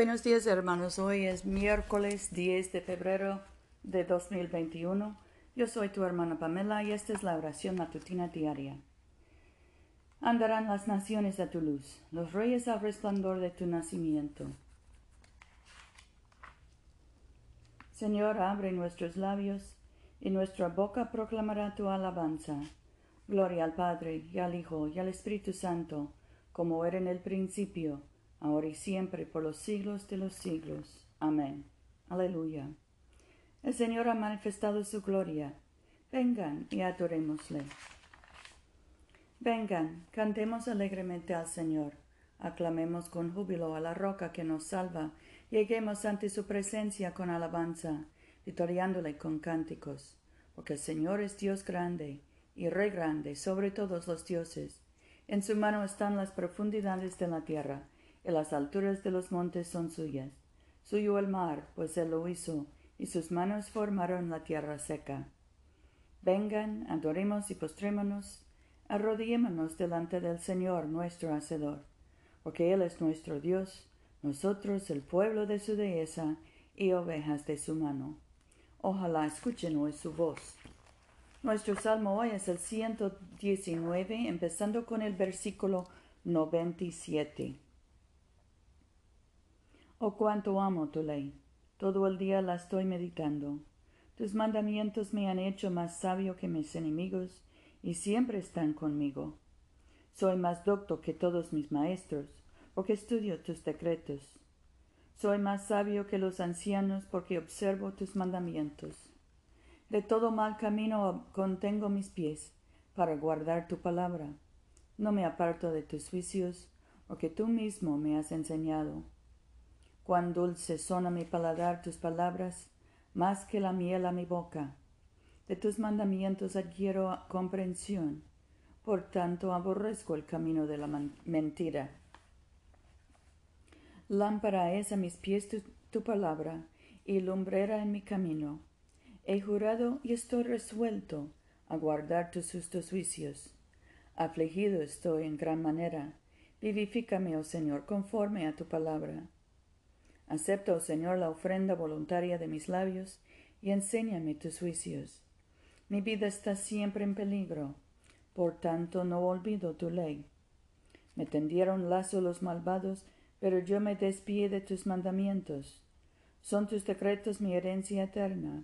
Buenos días hermanos, hoy es miércoles 10 de febrero de 2021. Yo soy tu hermana Pamela y esta es la oración matutina diaria. Andarán las naciones a tu luz, los reyes al resplandor de tu nacimiento. Señor, abre nuestros labios y nuestra boca proclamará tu alabanza. Gloria al Padre, y al Hijo, y al Espíritu Santo, como era en el principio, ahora y siempre, por los siglos de los siglos. Amén. Aleluya. El Señor ha manifestado su gloria. Vengan y adorémosle. Vengan, cantemos alegremente al Señor. Aclamemos con júbilo a la roca que nos salva. Lleguemos ante su presencia con alabanza, vitoriándole con cánticos. Porque el Señor es Dios grande y Rey grande sobre todos los dioses. En su mano están las profundidades de la tierra y las alturas de los montes son suyas. Suyo el mar, pues él lo hizo, y sus manos formaron la tierra seca. Vengan, adoremos y postrémonos, arrodillémonos delante del Señor nuestro Hacedor, porque Él es nuestro Dios, nosotros el pueblo de su dehesa y ovejas de su mano. Ojalá escuchen hoy su voz. Nuestro salmo hoy es el 119, empezando con el versículo 97. Oh cuánto amo tu ley. Todo el día la estoy meditando. Tus mandamientos me han hecho más sabio que mis enemigos y siempre están conmigo. Soy más docto que todos mis maestros, porque estudio tus decretos. Soy más sabio que los ancianos porque observo tus mandamientos. De todo mal camino contengo mis pies para guardar tu palabra. No me aparto de tus juicios, porque tú mismo me has enseñado. Cuán dulces son a mi paladar tus palabras, más que la miel a mi boca. De tus mandamientos adquiero comprensión, por tanto aborrezco el camino de la mentira. Lámpara es a mis pies tu, palabra, y lumbrera en mi camino. He jurado y estoy resuelto a guardar tus justos juicios. Afligido estoy en gran manera. Vivifícame, oh Señor, conforme a tu palabra. Acepta, oh Señor, la ofrenda voluntaria de mis labios y enséñame tus juicios. Mi vida está siempre en peligro, por tanto no olvido tu ley. Me tendieron lazo los malvados, pero yo me despié de tus mandamientos. Son tus decretos mi herencia eterna,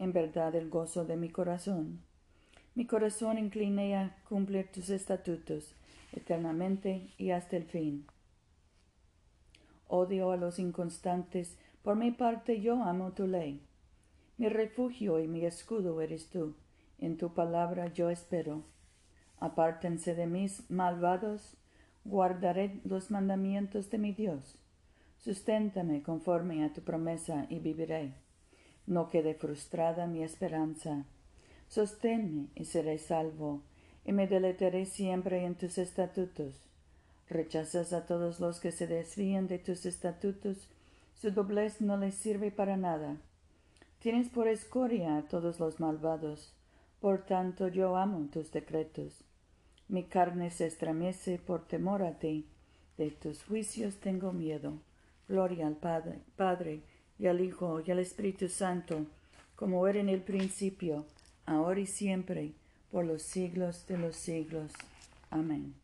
en verdad el gozo de mi corazón. Mi corazón incliné a cumplir tus estatutos eternamente y hasta el fin. Odio a los inconstantes, por mi parte yo amo tu ley. Mi refugio y mi escudo eres tú, en tu palabra yo espero. Apártense de mis malvados, guardaré los mandamientos de mi Dios. Susténtame conforme a tu promesa y viviré. No quede frustrada mi esperanza. Sosténme y seré salvo, y me deletaré siempre en tus estatutos. Rechazas a todos los que se desvían de tus estatutos, su doblez no les sirve para nada. Tienes por escoria a todos los malvados, por tanto yo amo tus decretos. Mi carne se estremece por temor a ti, de tus juicios tengo miedo. Gloria al Padre, Padre, y al Hijo, y al Espíritu Santo, como era en el principio, ahora y siempre, por los siglos de los siglos. Amén.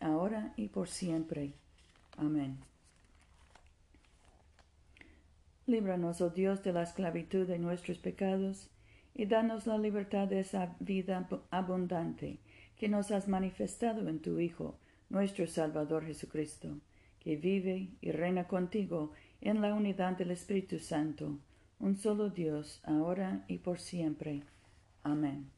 ahora y por siempre. Amén. Líbranos, oh Dios, de la esclavitud de nuestros pecados, y danos la libertad de esa vida abundante que nos has manifestado en tu Hijo, nuestro Salvador Jesucristo, que vive y reina contigo en la unidad del Espíritu Santo, un solo Dios, ahora y por siempre. Amén.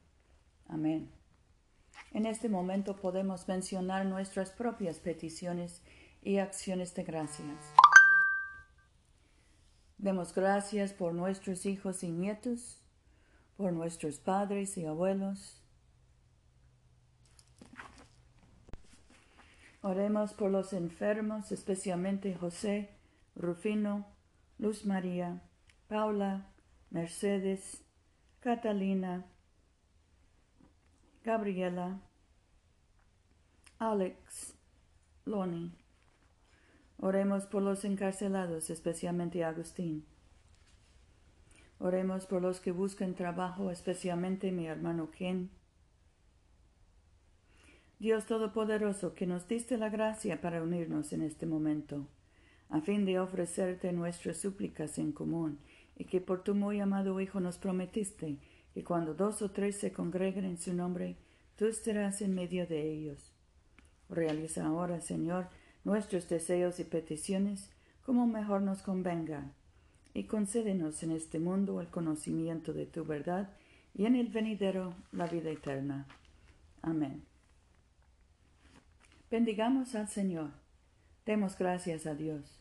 Amén. En este momento podemos mencionar nuestras propias peticiones y acciones de gracias. Demos gracias por nuestros hijos y nietos, por nuestros padres y abuelos. Oremos por los enfermos, especialmente José, Rufino, Luz María, Paula, Mercedes, Catalina, Gabriela, Alex, Loni. Oremos por los encarcelados, especialmente Agustín. Oremos por los que buscan trabajo, especialmente mi hermano Ken. Dios Todopoderoso, que nos diste la gracia para unirnos en este momento, a fin de ofrecerte nuestras súplicas en común, y que por tu muy amado Hijo nos prometiste que cuando dos o tres se congreguen en su nombre, tú estarás en medio de ellos. Realiza ahora, Señor, nuestros deseos y peticiones como mejor nos convenga, y concédenos en este mundo el conocimiento de tu verdad y en el venidero la vida eterna. Amén. Bendigamos al Señor. Demos gracias a Dios.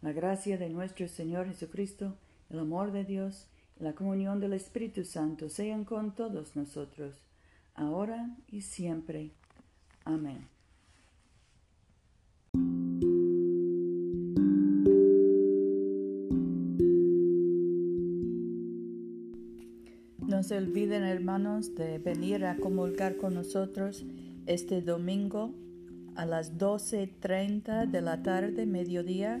La gracia de nuestro Señor Jesucristo, el amor de Dios y la comunión del Espíritu Santo sean con todos nosotros, ahora y siempre. Amén. No se olviden, hermanos, de venir a comulgar con nosotros este domingo a las 12.30 de la tarde, mediodía,